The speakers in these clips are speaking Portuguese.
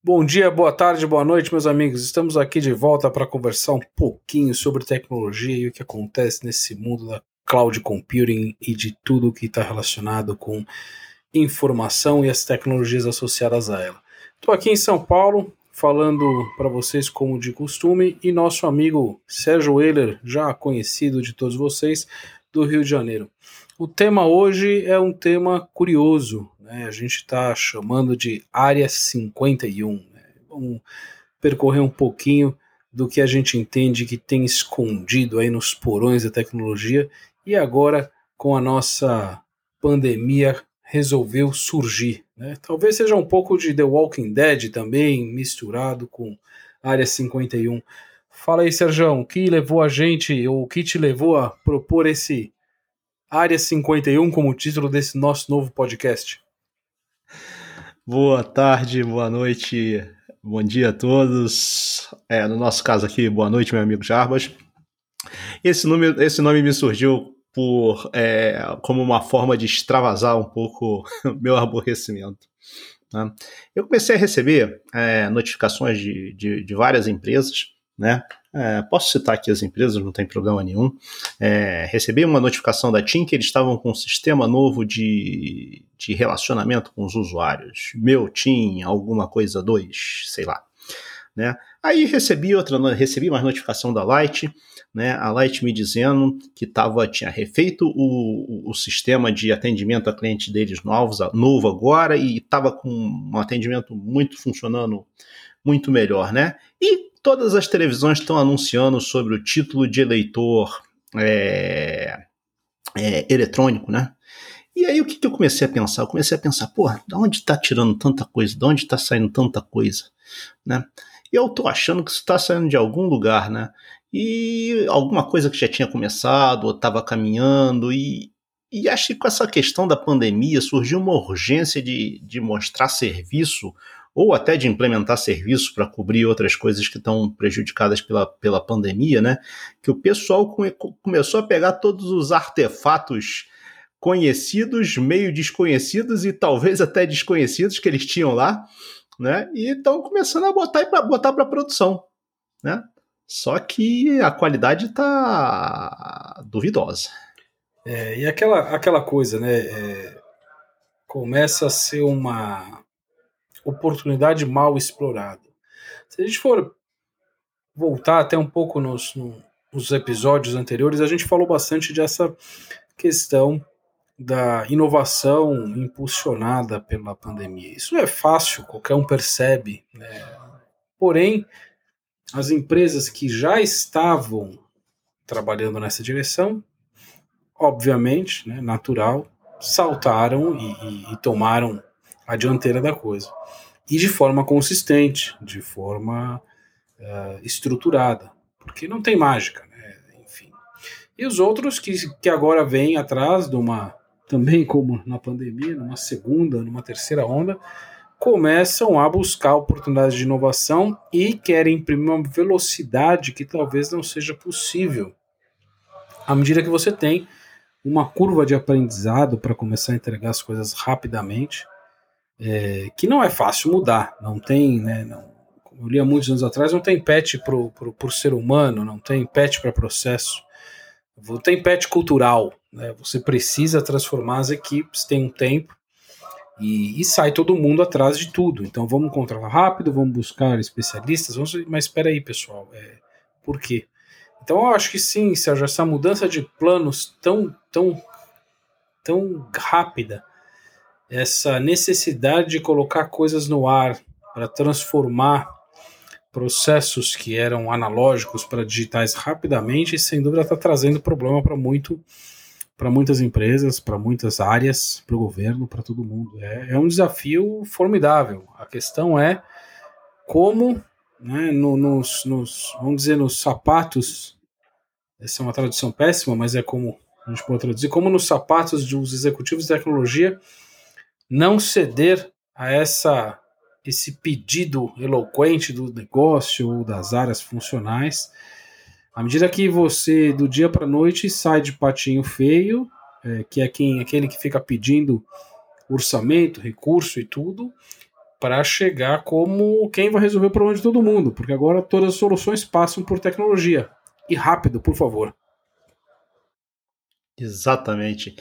Bom dia, boa tarde, boa noite, meus amigos. Estamos aqui de volta para conversar um pouquinho sobre tecnologia e o que acontece nesse mundo da cloud computing e de tudo que está relacionado com informação e as tecnologias associadas a ela. Estou aqui em São Paulo falando para vocês como de costume e nosso amigo Sérgio Euler, já conhecido de todos vocês, do Rio de Janeiro. O tema hoje é um tema curioso, né? a gente está chamando de Área 51. Né? Vamos percorrer um pouquinho do que a gente entende que tem escondido aí nos porões da tecnologia e agora com a nossa pandemia resolveu surgir. Né? Talvez seja um pouco de The Walking Dead também misturado com Área 51. Fala aí, Sérgio, o que levou a gente, ou o que te levou a propor esse Área 51 como título desse nosso novo podcast. Boa tarde, boa noite, bom dia a todos. É, no nosso caso aqui, boa noite, meu amigo Jarbas. Esse nome, esse nome me surgiu por é, como uma forma de extravasar um pouco meu aborrecimento. Né? Eu comecei a receber é, notificações de, de, de várias empresas né? É, posso citar aqui as empresas, não tem problema nenhum. É, recebi uma notificação da TIM que eles estavam com um sistema novo de, de relacionamento com os usuários. Meu TIM, alguma coisa 2, sei lá. Né? Aí recebi outra, recebi mais notificação da Light, né? A Light me dizendo que tava, tinha refeito o, o, sistema de atendimento a cliente deles novos, novo agora, e estava com um atendimento muito funcionando muito melhor, né? E todas as televisões estão anunciando sobre o título de eleitor é, é, eletrônico, né? E aí o que, que, eu comecei a pensar? Eu comecei a pensar, porra, de onde está tirando tanta coisa? De onde está saindo tanta coisa? Né? E eu tô achando que isso está saindo de algum lugar, né? E alguma coisa que já tinha começado ou estava caminhando e, e acho que com essa questão da pandemia surgiu uma urgência de, de mostrar serviço ou até de implementar serviços para cobrir outras coisas que estão prejudicadas pela, pela pandemia, né? Que o pessoal come, começou a pegar todos os artefatos conhecidos, meio desconhecidos e talvez até desconhecidos que eles tinham lá, né? E estão começando a botar para botar para produção, né? Só que a qualidade está duvidosa. É, e aquela, aquela coisa, né? É, começa a ser uma oportunidade mal explorada. Se a gente for voltar até um pouco nos, nos episódios anteriores, a gente falou bastante dessa questão da inovação impulsionada pela pandemia. Isso é fácil, qualquer um percebe. Né? Porém, as empresas que já estavam trabalhando nessa direção, obviamente, né, natural, saltaram e, e, e tomaram a dianteira da coisa. E de forma consistente, de forma uh, estruturada, porque não tem mágica, né? enfim. E os outros que, que agora vêm atrás de uma, também como na pandemia, numa segunda, numa terceira onda, começam a buscar oportunidades de inovação e querem imprimir uma velocidade que talvez não seja possível. À medida que você tem uma curva de aprendizado para começar a entregar as coisas rapidamente, é, que não é fácil mudar. Não tem, né? Não, eu li há muitos anos atrás, não tem patch para o ser humano, não tem patch para processo. Tem patch cultural. Né? Você precisa transformar as equipes, tem um tempo. E, e, sai todo mundo atrás de tudo. Então vamos controlar rápido, vamos buscar especialistas, vamos, mas espera aí, pessoal, é, por quê? Então eu acho que sim, Sérgio, essa mudança de planos tão, tão, tão rápida essa necessidade de colocar coisas no ar para transformar processos que eram analógicos para digitais rapidamente, sem dúvida está trazendo problema para muito para muitas empresas, para muitas áreas, para o governo, para todo mundo. É, é, um desafio formidável. A questão é como, né, no, nos, nos, vamos dizer, nos sapatos, essa é uma tradução péssima, mas é como a gente pode traduzir, como nos sapatos dos executivos de tecnologia não ceder a essa esse pedido eloquente do negócio ou das áreas funcionais. À medida que você, do dia para a noite, sai de patinho feio, é, que é quem aquele que fica pedindo orçamento, recurso e tudo, para chegar como quem vai resolver o problema de todo mundo, porque agora todas as soluções passam por tecnologia. E rápido, por favor. Exatamente.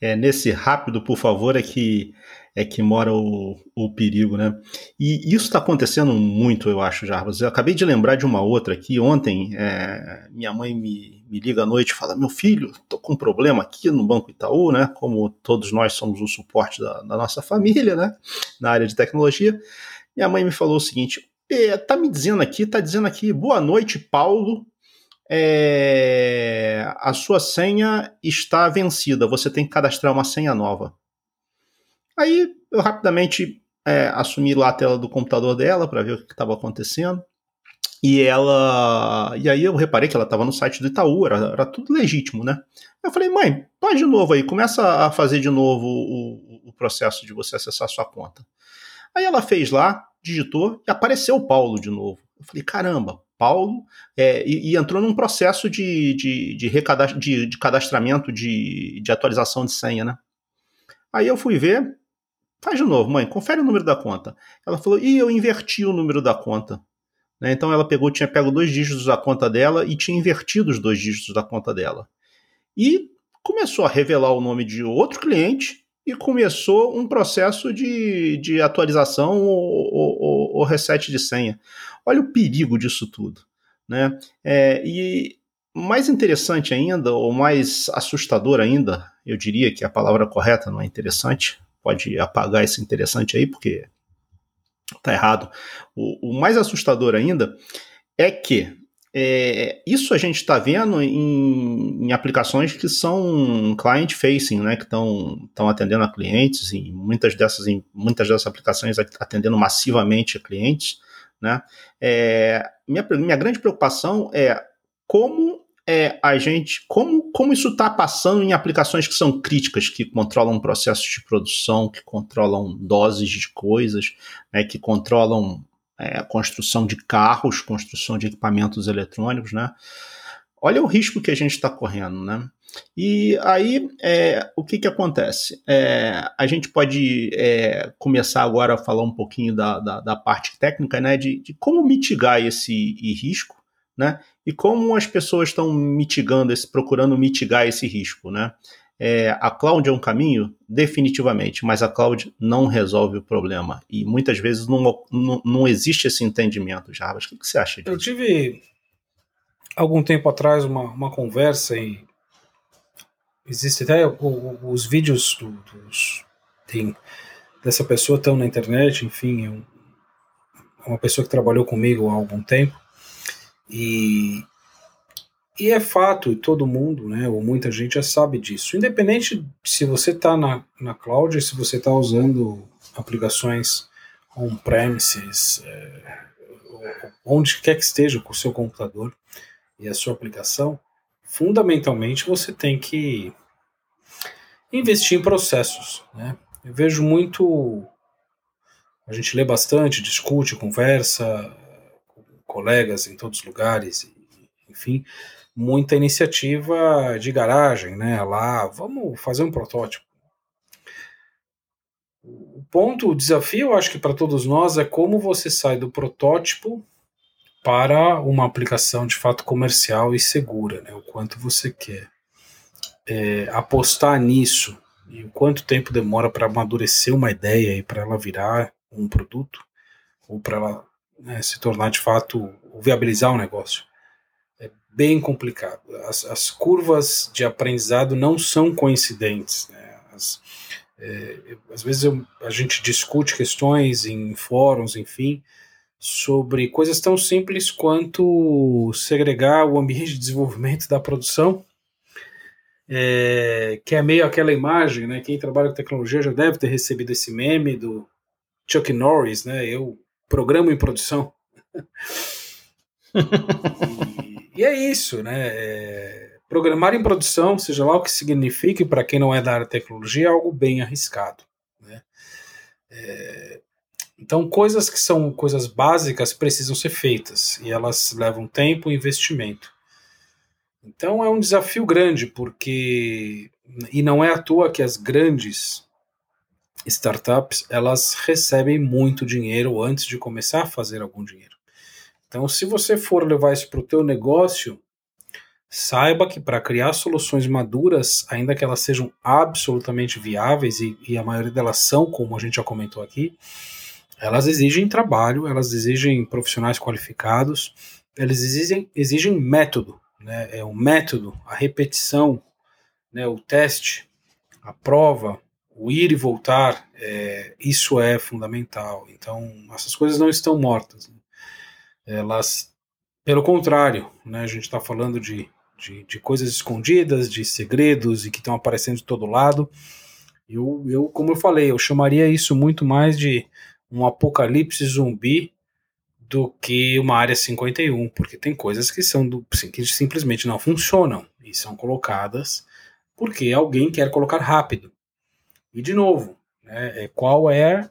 É nesse rápido, por favor, é que é que mora o, o perigo, né? E isso está acontecendo muito, eu acho, Jarbas. Eu acabei de lembrar de uma outra aqui. Ontem, é, minha mãe me, me liga à noite e fala: Meu filho, tô com um problema aqui no Banco Itaú, né? Como todos nós somos o suporte da, da nossa família, né? Na área de tecnologia. Minha mãe me falou o seguinte: tá me dizendo aqui, tá dizendo aqui, boa noite, Paulo é, a sua senha está vencida, você tem que cadastrar uma senha nova. Aí eu rapidamente é, assumi lá a tela do computador dela para ver o que estava acontecendo. E ela. E aí eu reparei que ela estava no site do Itaú, era, era, tudo legítimo, né? Eu falei, mãe, faz de novo aí, começa a fazer de novo o, o processo de você acessar a sua conta. Aí ela fez lá, digitou e apareceu o Paulo de novo. Eu falei, caramba, Paulo, é, e, e, entrou num processo de, de, de, de, de cadastramento, de, de atualização de senha, né? Aí eu fui ver, faz de novo, mãe, confere o número da conta. Ela falou, e eu inverti o número da conta. Né? Então ela pegou, tinha pego dois dígitos da conta dela e tinha invertido os dois dígitos da conta dela. E começou a revelar o nome de outro cliente e começou um processo de, de atualização ou, ou, ou reset de senha. Olha o perigo disso tudo. Né? É, e mais interessante ainda, ou mais assustador ainda, eu diria que a palavra correta não é interessante, pode apagar esse interessante aí, porque tá errado. O, o mais assustador ainda é que é, isso a gente está vendo em, em, aplicações que são client facing, né, que estão atendendo a clientes e muitas dessas, em muitas dessas aplicações atendendo massivamente a clientes. Né? É, minha, minha grande preocupação é como é, a gente, como, como isso está passando em aplicações que são críticas, que controlam processos de produção, que controlam doses de coisas, né, que controlam é, construção de carros, construção de equipamentos eletrônicos, né? Olha o risco que a gente está correndo, né? E aí, é, o que, que acontece? É, a gente pode é, começar agora a falar um pouquinho da, da, da parte técnica, né, de, de, como mitigar esse risco, né, e como as pessoas estão mitigando, esse, procurando mitigar esse risco, né. É, a cloud é um caminho? Definitivamente, mas a cloud não resolve o problema. E muitas vezes não, não, não existe esse entendimento, Jarbas. O que, você acha disso? Eu tive, algum tempo atrás, uma, uma conversa em existe até o, o, os vídeos do, dos, tem, dessa pessoa estão na internet, enfim, é, um, é uma pessoa que trabalhou comigo há algum tempo e e é fato, e todo mundo, né, ou muita gente já sabe disso. Independente se você está na, na cloud, se você está usando aplicações on-premises, é, onde quer que esteja com o seu computador e a sua aplicação, fundamentalmente você tem que investir em processos. Né? Eu vejo muito. A gente lê bastante, discute, conversa com colegas em todos os lugares, enfim, muita iniciativa de garagem, né? Lá, vamos fazer um protótipo. O ponto, o desafio, acho que para todos nós, é como você sai do protótipo para uma aplicação de fato comercial e segura, né? O quanto você quer é, apostar nisso e o quanto tempo demora para amadurecer uma ideia e para ela virar um produto ou para ela né, se tornar de fato viabilizar um negócio bem complicado. As, as curvas de aprendizado não são coincidentes. Né? As, é, às vezes eu, a gente discute questões em fóruns, enfim, sobre coisas tão simples quanto segregar o ambiente de desenvolvimento da produção é, que é meio aquela imagem, né? Quem trabalha com tecnologia já deve ter recebido esse meme do Chuck Norris, né? Eu programo em produção. e, e, é isso, né? É, programar em produção, seja lá o que signifique para quem não é da área de tecnologia, é algo bem arriscado. Né? É, então, coisas que são coisas básicas precisam ser feitas e elas levam tempo e investimento. Então é um desafio grande, porque. E não é à toa que as grandes startups elas recebem muito dinheiro antes de começar a fazer algum dinheiro. Então, se você for levar isso para o teu negócio, saiba que para criar soluções maduras, ainda que elas sejam absolutamente viáveis e, e, a maioria delas são, como a gente já comentou aqui, elas exigem trabalho, elas exigem profissionais qualificados, elas exigem, exigem método, né? É o método, a repetição, né? O teste, a prova, o ir e voltar, é, isso é fundamental. Então, essas coisas não estão mortas. Né? Elas, pelo contrário, né, a gente está falando de, de, de, coisas escondidas, de segredos e que estão aparecendo de todo lado. Eu, eu, como eu falei, eu chamaria isso muito mais de um apocalipse zumbi do que uma área 51, porque tem coisas que são do, que simplesmente não funcionam e são colocadas porque alguém quer colocar rápido. E, de novo, né, é, qual é, é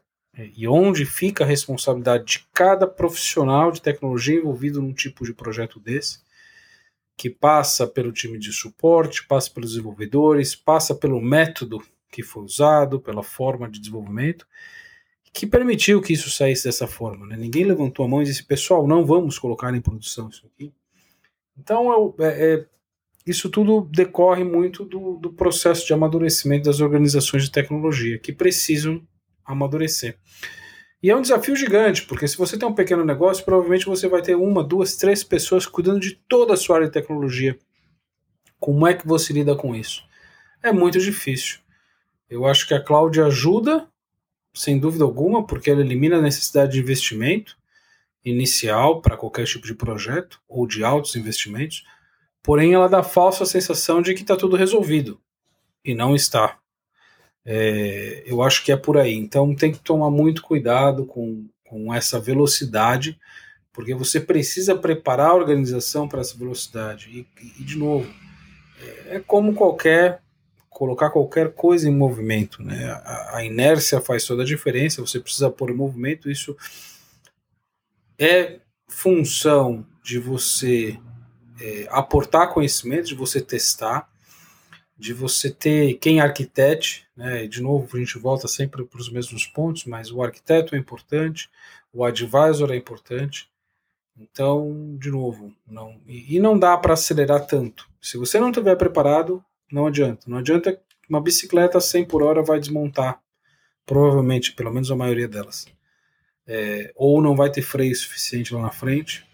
e onde fica a responsabilidade de cada profissional de tecnologia envolvido num tipo de projeto desse, que passa pelo time de suporte, passa pelos desenvolvedores, passa pelo método que foi usado, pela forma de desenvolvimento, que permitiu que isso saísse dessa forma. Né? Ninguém levantou a mão e disse, pessoal, não vamos colocar em produção isso aqui. Então, é, é, isso tudo decorre muito do, do processo de amadurecimento das organizações de tecnologia, que precisam amadurecer. E é um desafio gigante, porque se você tem um pequeno negócio, provavelmente você vai ter uma, duas, três pessoas cuidando de toda a sua área de tecnologia. Como é que você lida com isso? É muito difícil. Eu acho que a cloud ajuda, sem dúvida alguma, porque ela elimina a necessidade de investimento inicial para qualquer tipo de projeto ou de altos investimentos porém ela dá falsa sensação de que está tudo resolvido e não está. É, eu acho que é por aí. Então tem que tomar muito cuidado com, com essa velocidade, porque você precisa preparar a organização para essa velocidade. E, e de novo, é, é como qualquer colocar qualquer coisa em movimento, né? A, a, inércia faz toda a diferença. Você precisa pôr em movimento. Isso é função de você é, aportar conhecimento, de você testar, de você ter quem arquitete, né? De novo, a gente volta sempre para os mesmos pontos, mas o arquiteto é importante, o advisor é importante. Então, de novo, não e, e não dá para acelerar tanto. Se você não estiver preparado, não adianta. Não adianta uma bicicleta 100 por hora vai desmontar, provavelmente, pelo menos a maioria delas. É, ou não vai ter freio suficiente lá na frente,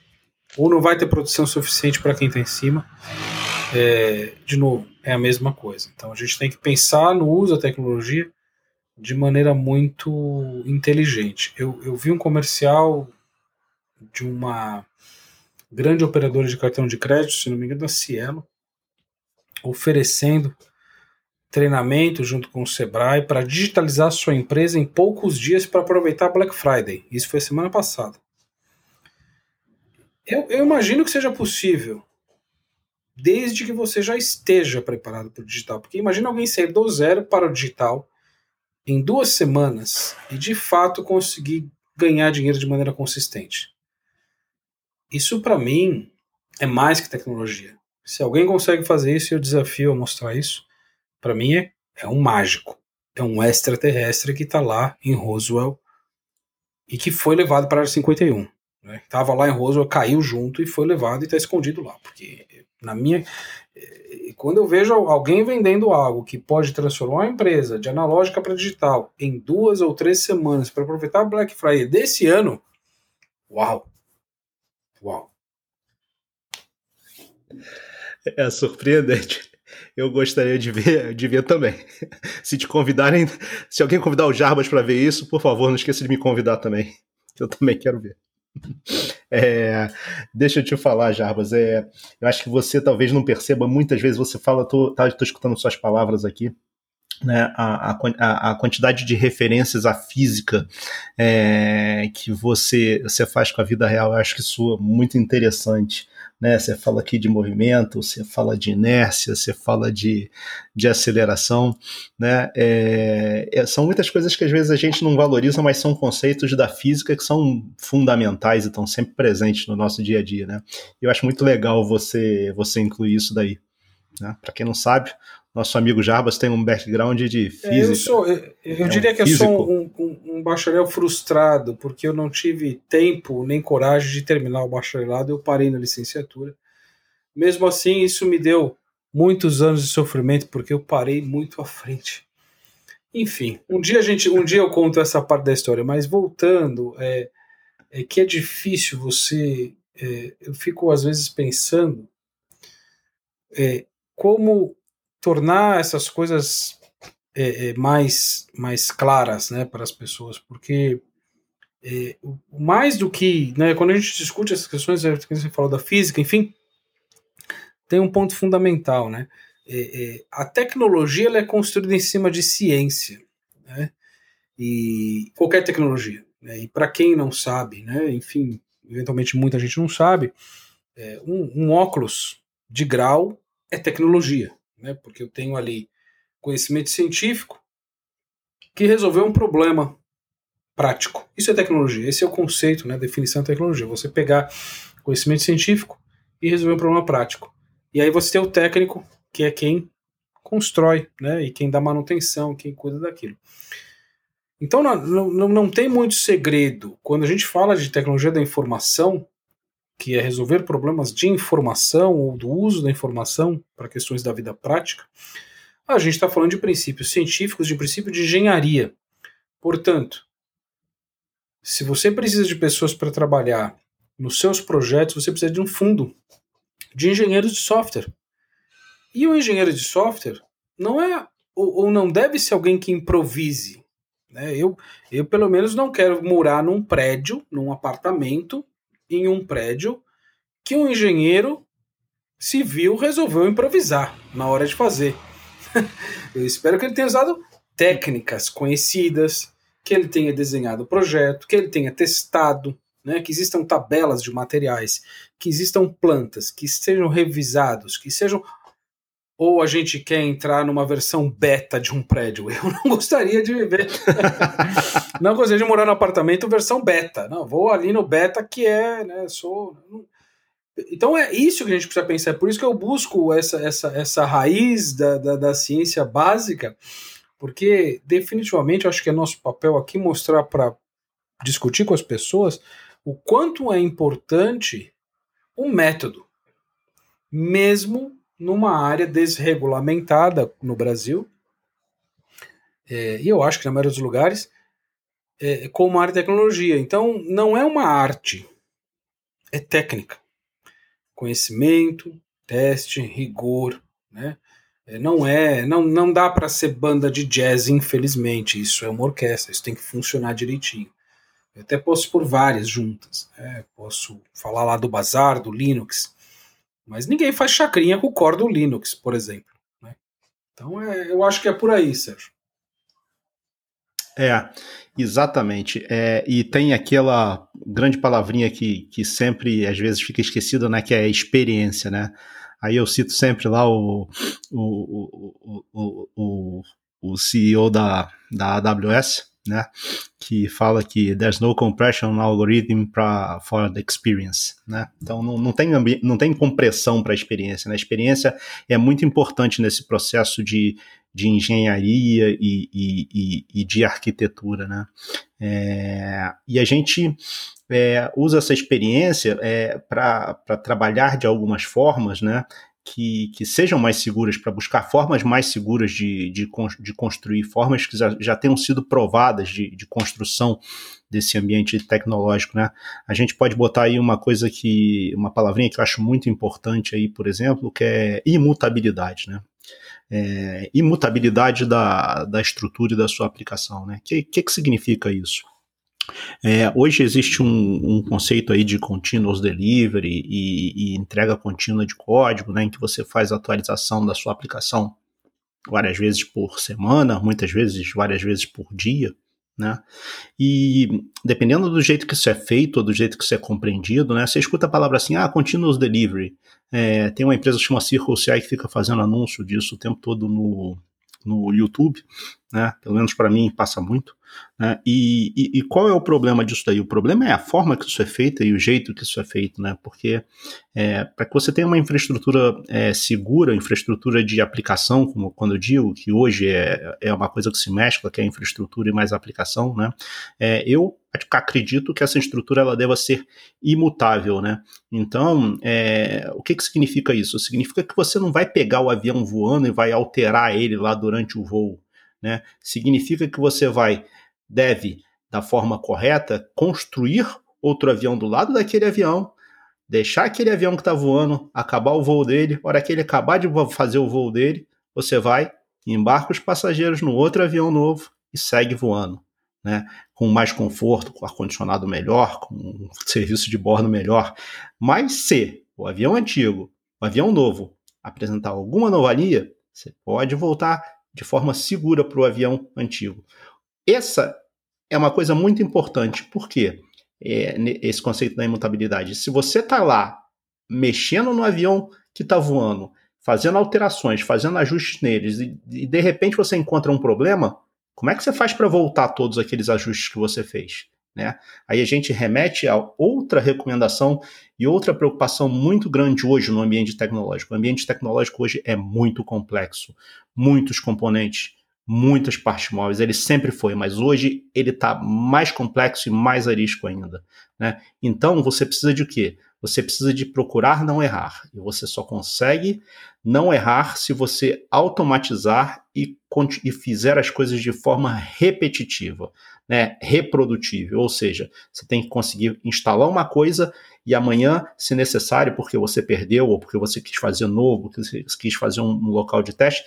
ou não vai ter produção suficiente para quem está em cima. É, de novo, é a mesma coisa. Então a gente tem que pensar no uso da tecnologia de maneira muito inteligente. Eu, eu vi um comercial de uma grande operadora de cartão de crédito, se não me engano, da Cielo, oferecendo treinamento junto com o Sebrae para digitalizar sua empresa em poucos dias para aproveitar Black Friday. Isso foi semana passada. Eu, eu imagino que seja possível, desde que você já esteja preparado para o digital. Porque imagina alguém sair do zero para o digital em duas semanas e de fato conseguir ganhar dinheiro de maneira consistente. Isso para mim é mais que tecnologia. Se alguém consegue fazer isso, eu desafio a mostrar isso. Para mim é, é um mágico, é um extraterrestre que está lá em Roswell e que foi levado para a área 51. Né? Tava lá em Roswell, caiu junto e foi levado e está escondido lá. Porque na minha. Eh, quando eu vejo alguém vendendo algo que pode transformar a empresa de analógica para digital em duas ou três semanas para aproveitar a Black Friday desse ano, uau! Uau! É surpreendente. Eu gostaria de ver, de ver também. Se te convidarem, se alguém convidar o Jarbas para ver isso, por favor, não esqueça de me convidar também. Eu também quero ver. É, deixa eu te falar, Jarbas. É, eu acho que você talvez não perceba, muitas vezes você fala, tô, tá, tô escutando suas palavras aqui, né, a, a, a, quantidade de referências à física é, que você, você faz com a vida real, eu acho que isso é muito interessante né? Você fala aqui de movimento, você fala de inércia, você fala de, de aceleração, né? É, é, são muitas coisas que às vezes a gente não valoriza, mas são conceitos da física que são fundamentais e estão sempre presentes no nosso dia a dia, né? Eu acho muito legal você, você incluir isso daí. Né? Para quem não sabe, nosso amigo Jarbas tem um background de física. É, eu sou, eu, eu é diria um que físico. eu sou um, um, um, bacharel frustrado, porque eu não tive tempo nem coragem de terminar o bacharelado, eu parei na licenciatura. Mesmo assim, isso me deu muitos anos de sofrimento, porque eu parei muito à frente. Enfim, um dia a gente, um dia eu conto essa parte da história, mas voltando, é, é que é difícil você, é, eu fico às vezes pensando é, como tornar essas coisas é, é, mais, mais claras né, para as pessoas, porque é, mais do que. Né, quando a gente discute essas questões, é, você falou da física, enfim, tem um ponto fundamental. Né? É, é, a tecnologia ela é construída em cima de ciência. Né? E qualquer tecnologia. Né? E para quem não sabe, né, enfim, eventualmente muita gente não sabe, um, um óculos de grau é tecnologia né? Porque eu tenho ali conhecimento científico que resolveu um problema prático. Isso é tecnologia, esse é o conceito, né? Definição de tecnologia. Você pegar conhecimento científico e resolver um problema prático. E aí você tem o técnico, que é quem constrói, né? E quem dá manutenção, quem cuida daquilo. Então não, não, não tem muito segredo. Quando a gente fala de tecnologia da informação, que é resolver problemas de informação ou do uso da informação para questões da vida prática, a gente está falando de princípios científicos, de princípio de engenharia. Portanto, se você precisa de pessoas para trabalhar nos seus projetos, você precisa de um fundo de engenheiros de software. E o engenheiro de software não é ou, ou não deve ser alguém que improvise. Né? Eu, eu, pelo menos, não quero morar num prédio, num apartamento, em um prédio que um engenheiro civil resolveu improvisar na hora de fazer. Eu espero que ele tenha usado técnicas conhecidas, que ele tenha desenhado o projeto, que ele tenha testado, né, que existam tabelas de materiais, que existam plantas, que sejam revisados, que sejam ou a gente quer entrar numa versão beta de um prédio. Eu não gostaria de viver. não gostaria de morar no apartamento versão beta. Não, vou ali no beta que é, né, sou então é isso que a gente precisa pensar. É por isso que eu busco essa, essa, essa raiz da, da, da ciência básica, porque definitivamente eu acho que é nosso papel aqui mostrar para discutir com as pessoas o quanto é importante um método, mesmo numa área desregulamentada no Brasil, é, e eu acho que na maioria dos lugares, é, como área de tecnologia. Então, não é uma arte, é técnica. Conhecimento, teste, rigor, né? É, não é, não, não dá para ser banda de jazz, infelizmente. Isso é uma orquestra, isso tem que funcionar direitinho. Eu até posso por várias juntas. Né? Posso falar lá do Bazar, do Linux, mas ninguém faz chacrinha com o core do Linux, por exemplo. Né? Então é, eu acho que é por aí, Sérgio. É, exatamente. É, e tem aquela grande palavrinha que, que sempre, às vezes, fica esquecida, né? Que é experiência, né? Aí eu cito sempre lá o, o, o, o, o CEO da, da AWS, né? Que fala que there's no compression algorithm para for the experience, né? Então não, não tem não tem compressão para a experiência, né? A experiência é muito importante nesse processo de, de engenharia e, e, e, e de arquitetura, né? É, e a gente é, usa essa experiência é, para trabalhar de algumas formas, né? Que, que sejam mais seguras, para buscar formas mais seguras de, de, de construir, formas que já, já tenham sido provadas de, de construção desse ambiente tecnológico, né? A gente pode botar aí uma coisa que, uma palavrinha que eu acho muito importante aí, por exemplo, que é imutabilidade, né? É, imutabilidade da, da estrutura e da sua aplicação, né? O que, que, que significa isso? É, hoje existe um, um, conceito aí de continuous delivery e, e, entrega contínua de código, né, em que você faz atualização da sua aplicação várias vezes por semana, muitas vezes várias vezes por dia, né? E dependendo do jeito que isso é feito, ou do jeito que isso é compreendido, né? Você escuta a palavra assim, ah, continuous delivery. É, tem uma empresa que chama Circle CI que fica fazendo anúncio disso o tempo todo no, no YouTube, né? Pelo menos para mim passa muito. Né? E, e, e, qual é o problema disso daí? O problema é a forma que isso é feito e o jeito que isso é feito, né? Porque é, para que você tenha uma infraestrutura é, segura, infraestrutura de aplicação, como quando eu digo que hoje é, é uma coisa que se mescla, que é infraestrutura e mais aplicação, né? É, eu acredito que essa estrutura ela deva ser imutável, né? Então, é, o que, que significa isso? Significa que você não vai pegar o avião voando e vai alterar ele lá durante o voo, né? Significa que você vai deve, da forma correta, construir outro avião do lado daquele avião, deixar aquele avião que está voando acabar o voo dele. Hora que ele acabar de fazer o voo dele, você vai, embarca os passageiros no outro avião novo e segue voando. Né, com mais conforto, com ar-condicionado melhor, com um serviço de bordo melhor. Mas se o avião antigo, o avião novo, apresentar alguma anomalia, você pode voltar de forma segura para o avião antigo. Essa é uma coisa muito importante, porque é, esse conceito da imutabilidade. Se você está lá mexendo no avião que está voando, fazendo alterações, fazendo ajustes neles, e, e de repente você encontra um problema, como é que você faz para voltar todos aqueles ajustes que você fez? Né? Aí a gente remete a outra recomendação e outra preocupação muito grande hoje no ambiente tecnológico. O ambiente tecnológico hoje é muito complexo, muitos componentes muitas partes móveis, ele sempre foi, mas hoje ele está mais complexo e mais arisco ainda. Né? Então você precisa de quê? Você precisa de procurar não errar. E você só consegue não errar se você automatizar e, e fizer as coisas de forma repetitiva, né? reprodutível. Ou seja, você tem que conseguir instalar uma coisa e amanhã, se necessário, porque você perdeu ou porque você quis fazer novo, porque você quis fazer um, um local de teste,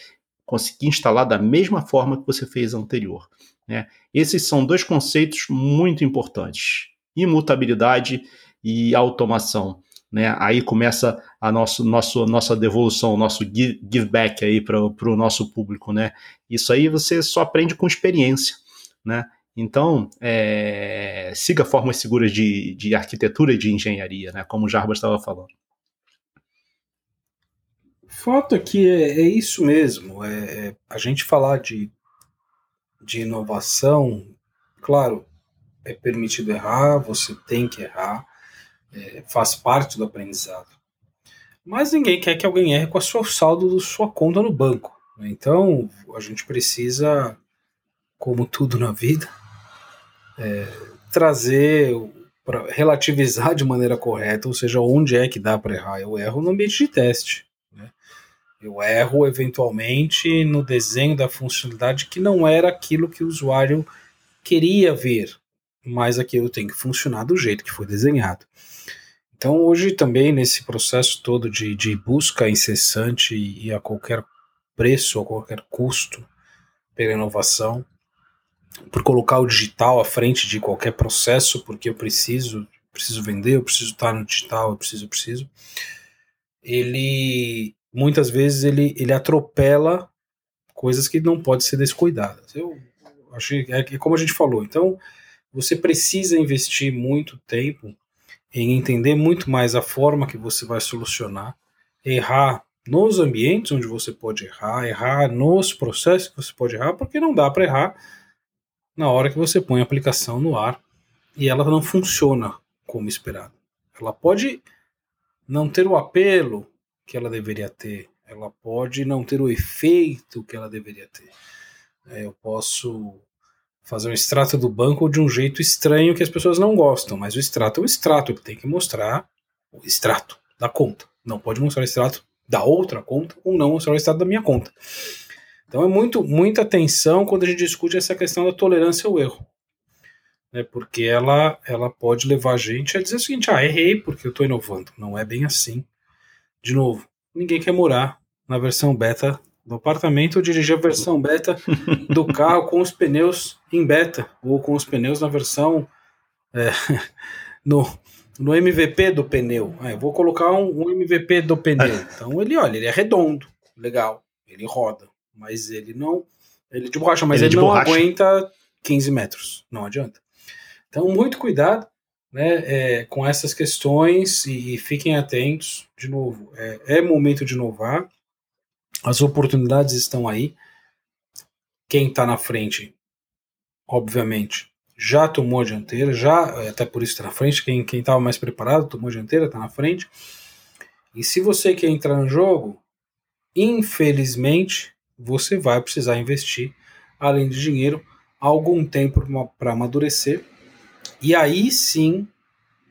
conseguir instalar da mesma forma que você fez anterior. Né? Esses são dois conceitos muito importantes: imutabilidade e automação. Né? Aí começa a nosso, nosso, nossa devolução, nosso give, give back aí para o nosso público. Né? Isso aí você só aprende com experiência. Né? Então, é, siga formas seguras de, de arquitetura e de engenharia, né? como o Jarbas estava falando fato é que é, é isso mesmo. É, é, a gente falar de, de inovação, claro, é permitido errar, você tem que errar, é, faz parte do aprendizado. Mas ninguém quer que alguém erre com a sua saldo da sua conta no banco. Né? Então, a gente precisa, como tudo na vida, é, trazer para relativizar de maneira correta, ou seja, onde é que dá para errar. Eu erro no ambiente de teste. Eu erro eventualmente no desenho da funcionalidade que não era aquilo que o usuário queria ver, mas aquilo tem que funcionar do jeito que foi desenhado. Então, hoje também, nesse processo todo de, de busca incessante e a qualquer preço, a qualquer custo pela inovação, por colocar o digital à frente de qualquer processo, porque eu preciso, preciso vender, eu preciso estar no digital, eu preciso, eu preciso. Ele muitas vezes ele, ele atropela coisas que não podem ser descuidadas. Eu acho é, é como a gente falou. Então, você precisa investir muito tempo em entender muito mais a forma que você vai solucionar, errar nos ambientes onde você pode errar, errar nos processos que você pode errar, porque não dá para errar na hora que você põe a aplicação no ar e ela não funciona como esperado. Ela pode não ter o apelo que ela deveria ter. Ela pode não ter o efeito que ela deveria ter. É, eu posso fazer um extrato do banco de um jeito estranho que as pessoas não gostam, mas o extrato é o extrato, ele tem que mostrar o extrato da conta. Não pode mostrar o extrato da outra conta ou não mostrar o extrato da minha conta. Então é muito, muita atenção quando a gente discute essa questão da tolerância ao erro. Né, porque ela, ela pode levar a gente a dizer o seguinte: ah, errei porque eu estou inovando. Não é bem assim de novo, ninguém quer morar na versão beta do apartamento ou dirigir a versão beta do carro com os pneus em beta ou com os pneus na versão é, no, no MVP do pneu. Ah, eu vou colocar um, um, MVP do pneu. Então ele, olha, ele é redondo, legal, ele roda, mas ele não, ele de borracha, mas ele, ele não borracha. aguenta 15 metros, não adianta. Então muito cuidado né, é, com essas questões e, e, fiquem atentos. De novo, é, é momento de inovar, as oportunidades estão aí. Quem está na frente obviamente, já tomou a dianteira, já, até por isso está na frente, quem estava mais preparado tomou a dianteira, está na frente. E se você quer entrar no jogo, infelizmente, você vai precisar investir, além de dinheiro, algum tempo para amadurecer. E aí sim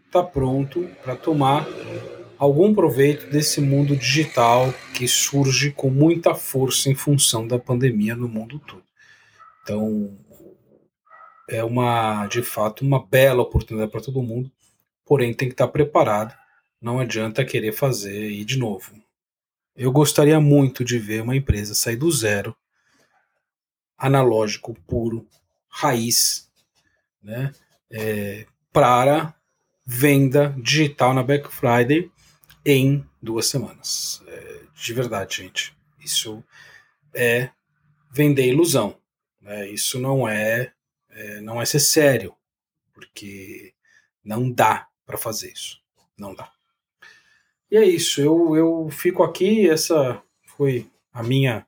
está pronto para tomar algum proveito desse mundo digital que surge com muita força em função da pandemia no mundo todo. Então, é uma, de fato, uma bela oportunidade para todo mundo, porém tem que estar preparado. Não adianta querer fazer e de novo. Eu gostaria muito de ver uma empresa sair do zero, analógico, puro, raiz, né, é, para venda digital na Black Friday em duas semanas. É, de verdade, gente. Isso é vender ilusão. Né? Isso não é, é, não é ser sério, porque não dá para fazer isso. Não dá. E é isso. Eu, eu fico aqui. Essa foi a minha,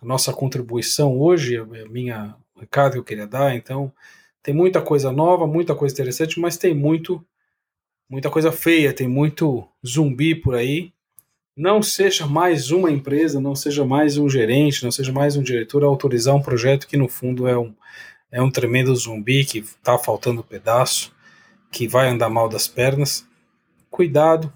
a nossa contribuição hoje, a minha recado que eu queria dar. Então, tem muita coisa nova, muita coisa interessante, mas tem muito muita coisa feia, tem muito zumbi por aí. Não seja mais uma empresa, não seja mais um gerente, não seja mais um diretor a autorizar um projeto que no fundo é um, é um tremendo zumbi que está faltando pedaço, que vai andar mal das pernas. Cuidado,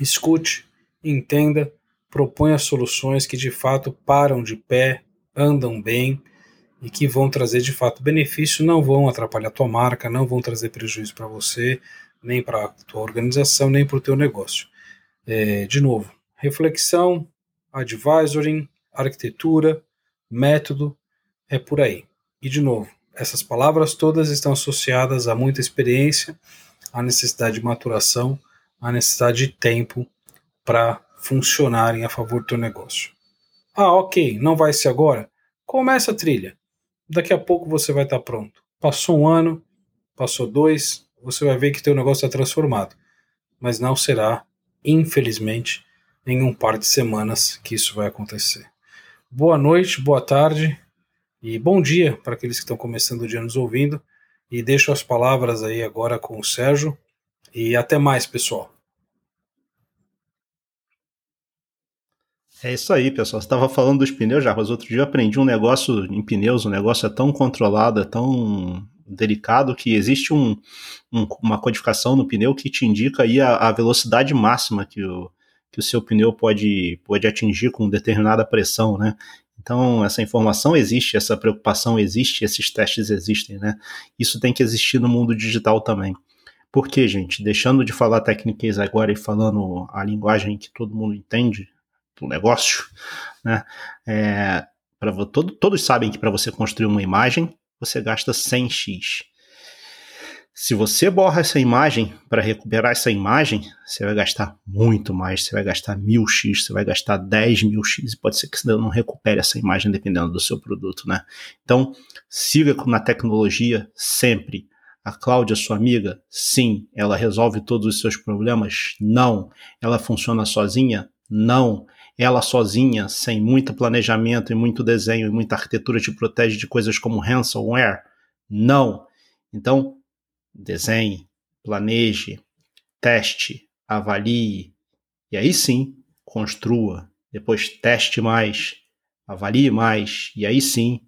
escute, entenda, proponha soluções que de fato param de pé, andam bem e que vão trazer de fato benefício, não vão atrapalhar a tua marca, não vão trazer prejuízo para você, nem para a tua organização, nem para o teu negócio. É, de novo, reflexão, advisory, arquitetura, método, é por aí. E de novo, essas palavras todas estão associadas a muita experiência, a necessidade de maturação, a necessidade de tempo para funcionarem a favor do teu negócio. Ah, ok, não vai ser agora? Começa a trilha. Daqui a pouco você vai estar pronto. Passou um ano, passou dois, você vai ver que teu negócio está transformado. Mas não será, infelizmente, em um par de semanas que isso vai acontecer. Boa noite, boa tarde e bom dia para aqueles que estão começando o dia nos ouvindo. E deixo as palavras aí agora com o Sérgio. E até mais, pessoal. É isso aí, pessoal. Você estava falando dos pneus já, mas outro dia eu aprendi um negócio em pneus, um negócio é tão controlado, é tão delicado que existe um, um, uma codificação no pneu que te indica aí a, a, velocidade máxima que o, que o seu pneu pode, pode atingir com determinada pressão, né? Então, essa informação existe, essa preocupação existe, esses testes existem, né? Isso tem que existir no mundo digital também. Por quê, gente? Deixando de falar técnicas agora e falando a linguagem que todo mundo entende do negócio, né? É, pra, todo, todos sabem que para você construir uma imagem, você gasta 100x. Se você borra essa imagem para recuperar essa imagem, você vai gastar muito mais. Você vai gastar 1000x, você vai gastar 10 mil x. Pode ser que você não recupere essa imagem dependendo do seu produto, né? Então, siga na tecnologia sempre. A Cláudia, sua amiga, sim, ela resolve todos os seus problemas? Não. Ela funciona sozinha? Não ela sozinha, sem muito planejamento e muito desenho e muita arquitetura, te protege de coisas como ransomware? Não. Então, desenhe, planeje, teste, avalie, e aí sim, construa. Depois teste mais, avalie mais, e aí sim,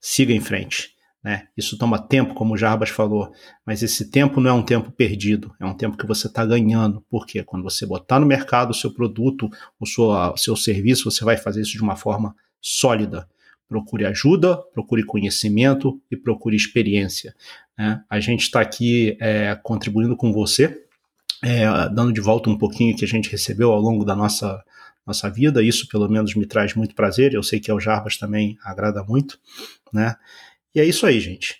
siga em frente. Né? Isso toma tempo, como o Jarbas falou, mas esse tempo não é um tempo perdido, é um tempo que você está ganhando. Porque quando você botar no mercado o seu produto, o seu, o seu serviço, você vai fazer isso de uma forma sólida. Procure ajuda, procure conhecimento e procure experiência. Né? A gente está aqui é, contribuindo com você, é, dando de volta um pouquinho que a gente recebeu ao longo da nossa, nossa vida. Isso, pelo menos, me traz muito prazer. Eu sei que ao Jarbas também agrada muito. Né? E é isso aí, gente.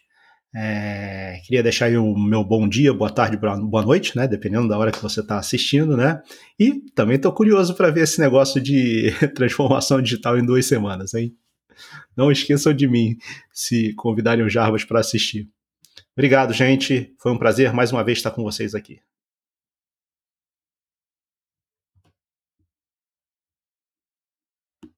É, queria deixar aí o meu bom dia, boa tarde, boa noite, né? Dependendo da hora que você está assistindo, né? E também estou curioso para ver esse negócio de transformação digital em duas semanas, hein? Não esqueçam de mim se convidarem o Jarbas para assistir. Obrigado, gente. Foi um prazer mais uma vez estar com vocês aqui.